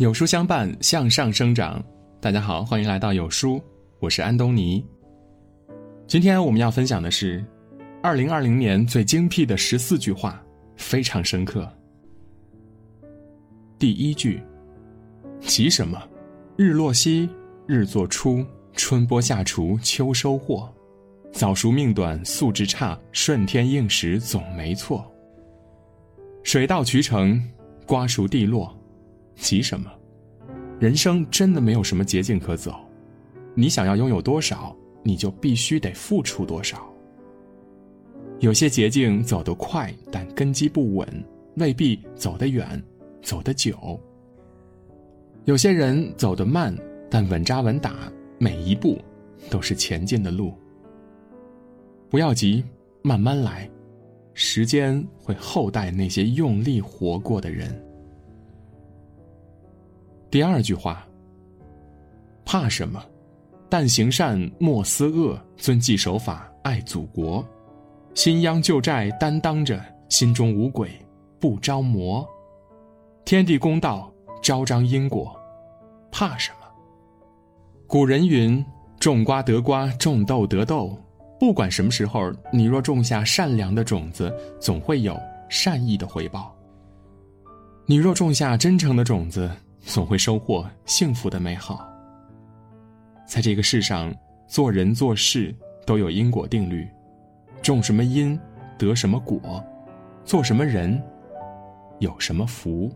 有书相伴，向上生长。大家好，欢迎来到有书，我是安东尼。今天我们要分享的是，二零二零年最精辟的十四句话，非常深刻。第一句：急什么？日落西，日作出，春播夏锄，秋收获。早熟命短，素质差，顺天应时总没错。水到渠成，瓜熟蒂落。急什么？人生真的没有什么捷径可走，你想要拥有多少，你就必须得付出多少。有些捷径走得快，但根基不稳，未必走得远，走得久。有些人走得慢，但稳扎稳打，每一步都是前进的路。不要急，慢慢来，时间会厚待那些用力活过的人。第二句话。怕什么？但行善，莫思恶，遵纪守法，爱祖国，新秧旧债担当着，心中无鬼，不招魔。天地公道，昭彰因果，怕什么？古人云：“种瓜得瓜，种豆得豆。”不管什么时候，你若种下善良的种子，总会有善意的回报；你若种下真诚的种子，总会收获幸福的美好。在这个世上，做人做事都有因果定律，种什么因，得什么果；做什么人，有什么福。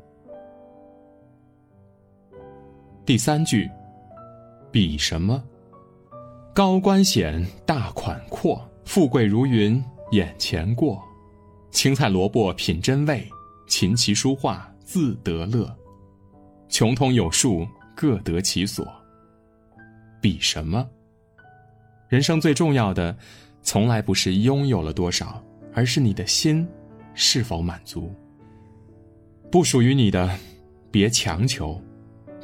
第三句，比什么？高官显，大款阔，富贵如云，眼前过。青菜萝卜品真味，琴棋书画自得乐。穷通有术，各得其所。比什么？人生最重要的，从来不是拥有了多少，而是你的心是否满足。不属于你的，别强求；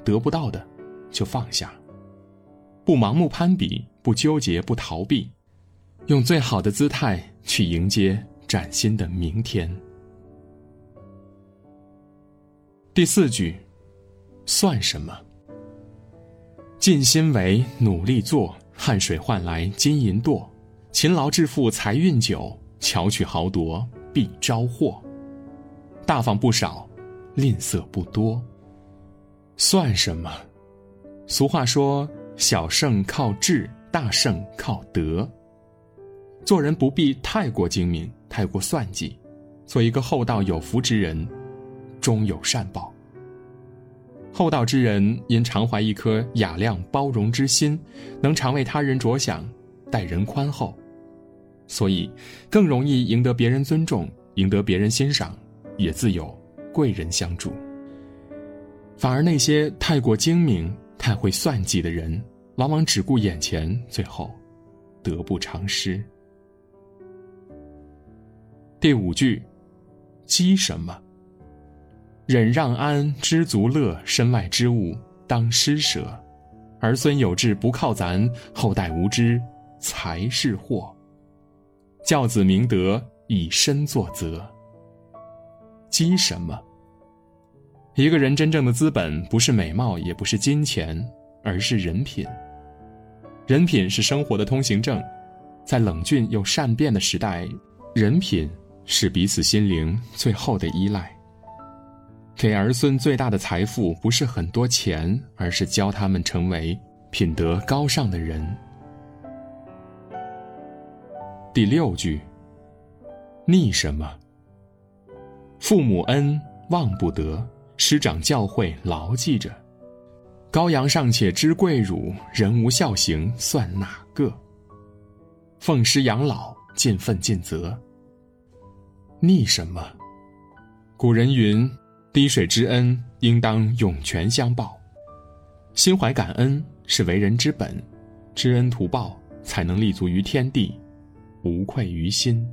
得不到的，就放下。不盲目攀比，不纠结，不逃避，用最好的姿态去迎接崭新的明天。第四句。算什么？尽心为，努力做，汗水换来金银舵，勤劳致富财运久，巧取豪夺必招祸。大方不少，吝啬不多。算什么？俗话说：“小胜靠智，大胜靠德。”做人不必太过精明，太过算计，做一个厚道有福之人，终有善报。厚道之人因常怀一颗雅量包容之心，能常为他人着想，待人宽厚，所以更容易赢得别人尊重，赢得别人欣赏，也自有贵人相助。反而那些太过精明、太会算计的人，往往只顾眼前，最后得不偿失。第五句，积什么？忍让安，知足乐，身外之物当施舍。儿孙有志不靠咱，后代无知才是祸。教子明德，以身作则。积什么？一个人真正的资本，不是美貌，也不是金钱，而是人品。人品是生活的通行证，在冷峻又善变的时代，人品是彼此心灵最后的依赖。给儿孙最大的财富不是很多钱，而是教他们成为品德高尚的人。第六句。逆什么？父母恩忘不得，师长教诲牢记着。羔羊尚且知跪乳，人无孝行算哪个？奉师养老，尽分尽责。逆什么？古人云。滴水之恩，应当涌泉相报。心怀感恩是为人之本，知恩图报才能立足于天地，无愧于心。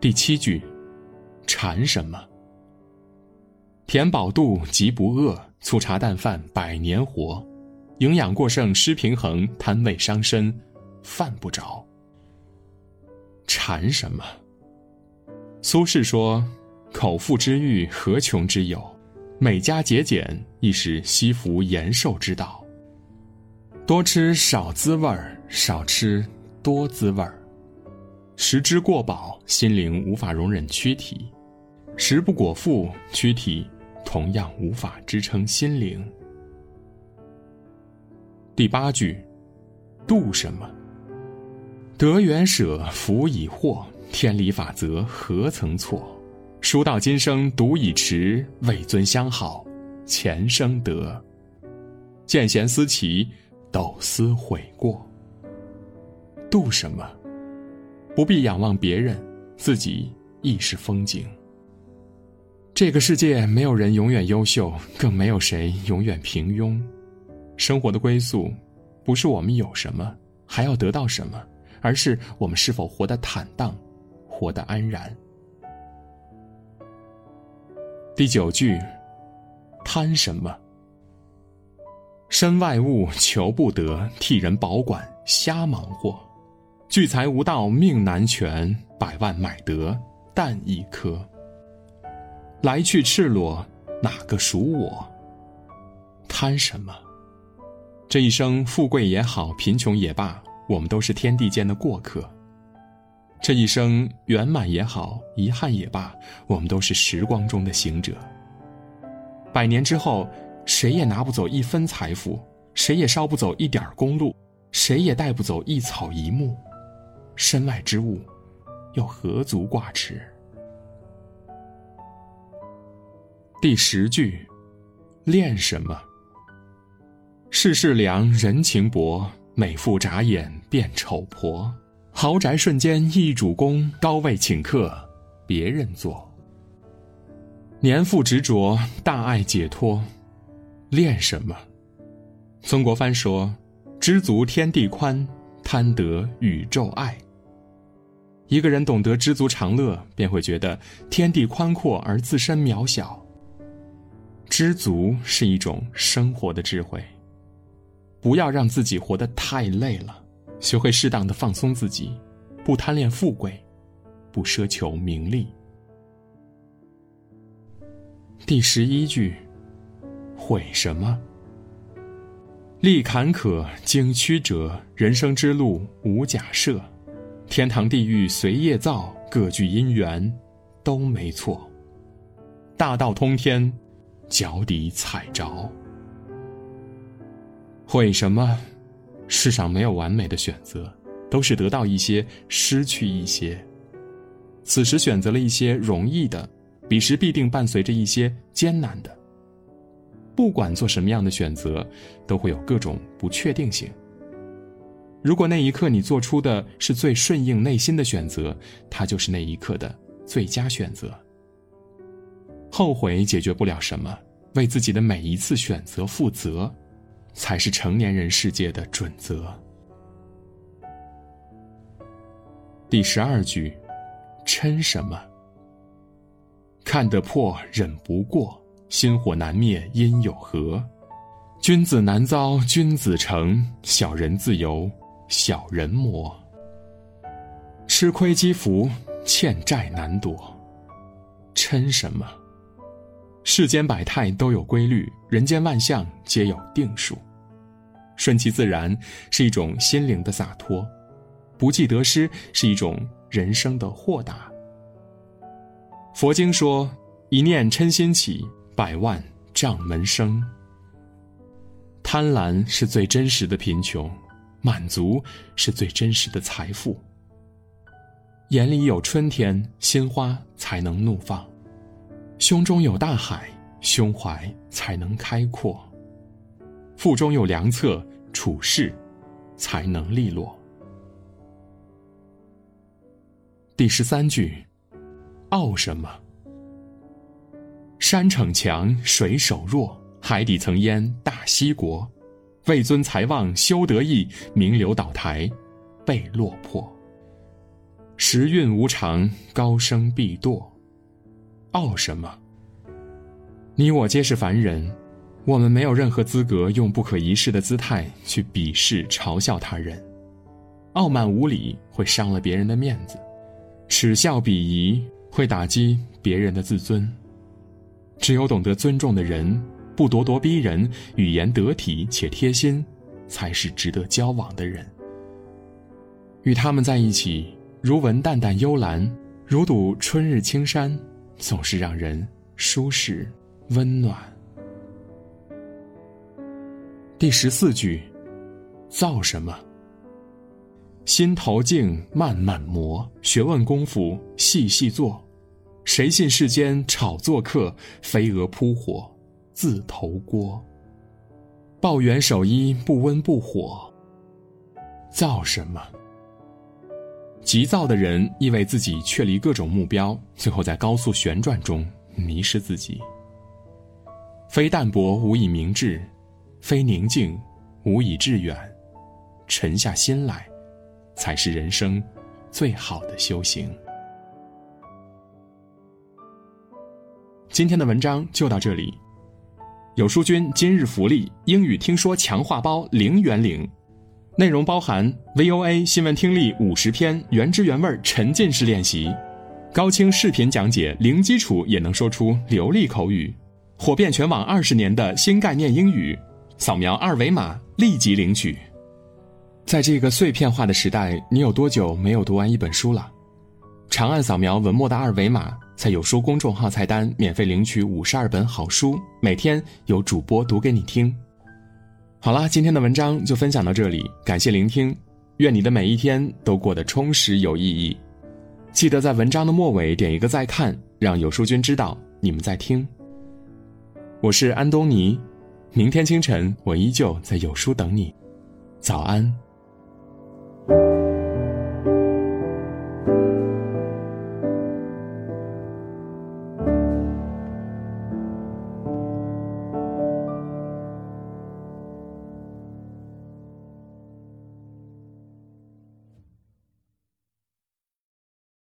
第七句，馋什么？填饱肚即不饿，粗茶淡饭百年活。营养过剩失平衡，贪味伤身，犯不着。馋什么？苏轼说。口腹之欲，何穷之有？每加节俭亦是惜福延寿之道。多吃少滋味儿，少吃多滋味儿。食之过饱，心灵无法容忍躯体；食不果腹，躯体同样无法支撑心灵。第八句，度什么？得缘舍，福已获。天理法则何曾错？书到今生读已迟，为尊相好，前生得。见贤思齐，斗思悔过。度什么？不必仰望别人，自己亦是风景。这个世界没有人永远优秀，更没有谁永远平庸。生活的归宿，不是我们有什么，还要得到什么，而是我们是否活得坦荡。活得安然。第九句，贪什么？身外物求不得，替人保管瞎忙活，聚财无道命难全，百万买得但一颗。来去赤裸，哪个属我？贪什么？这一生，富贵也好，贫穷也罢，我们都是天地间的过客。这一生圆满也好，遗憾也罢，我们都是时光中的行者。百年之后，谁也拿不走一分财富，谁也捎不走一点公路，谁也带不走一草一木。身外之物，又何足挂齿？第十句，恋什么？世事凉，人情薄，美妇眨眼变丑婆。豪宅瞬间易主公，高位请客别人坐。年富执着，大爱解脱，恋什么？曾国藩说：“知足天地宽，贪得宇宙爱。”一个人懂得知足常乐，便会觉得天地宽阔而自身渺小。知足是一种生活的智慧，不要让自己活得太累了。学会适当的放松自己，不贪恋富贵，不奢求名利。第十一句，悔什么？历坎坷经曲折，人生之路无假设，天堂地狱随业造，各具因缘，都没错。大道通天，脚底踩着。悔什么？世上没有完美的选择，都是得到一些，失去一些。此时选择了一些容易的，彼时必定伴随着一些艰难的。不管做什么样的选择，都会有各种不确定性。如果那一刻你做出的是最顺应内心的选择，它就是那一刻的最佳选择。后悔解决不了什么，为自己的每一次选择负责。才是成年人世界的准则。第十二句，嗔什么？看得破，忍不过，心火难灭，因有何？君子难遭君子成，小人自由小人磨。吃亏积福，欠债难躲，嗔什么？世间百态都有规律，人间万象皆有定数。顺其自然是一种心灵的洒脱，不计得失是一种人生的豁达。佛经说：“一念嗔心起，百万障门生。”贪婪是最真实的贫穷，满足是最真实的财富。眼里有春天，心花才能怒放。胸中有大海，胸怀才能开阔；腹中有良策，处事才能利落。第十三句，傲什么？山逞强，水守弱，海底层淹大西国，位尊财旺修得意，名流倒台被落魄。时运无常，高升必堕。傲什么？你我皆是凡人，我们没有任何资格用不可一世的姿态去鄙视、嘲笑他人。傲慢无礼会伤了别人的面子，耻笑鄙夷会打击别人的自尊。只有懂得尊重的人，不咄咄逼人，语言得体且贴心，才是值得交往的人。与他们在一起，如闻淡淡幽兰，如睹春日青山，总是让人舒适温暖。第十四句，造什么？心头静，慢慢磨，学问功夫细细做。谁信世间炒作客，飞蛾扑火自投锅。抱元守一，不温不火。造什么？急躁的人意为自己确立各种目标，最后在高速旋转中迷失自己。非淡泊无以明志，非宁静无以致远。沉下心来。才是人生最好的修行。今天的文章就到这里。有书君今日福利：英语听说强化包零元领，内容包含 VOA 新闻听力五十篇原汁原味沉浸式练习，高清视频讲解，零基础也能说出流利口语，火遍全网二十年的新概念英语。扫描二维码立即领取。在这个碎片化的时代，你有多久没有读完一本书了？长按扫描文末的二维码，在有书公众号菜单免费领取五十二本好书，每天有主播读给你听。好啦，今天的文章就分享到这里，感谢聆听，愿你的每一天都过得充实有意义。记得在文章的末尾点一个再看，让有书君知道你们在听。我是安东尼，明天清晨我依旧在有书等你，早安。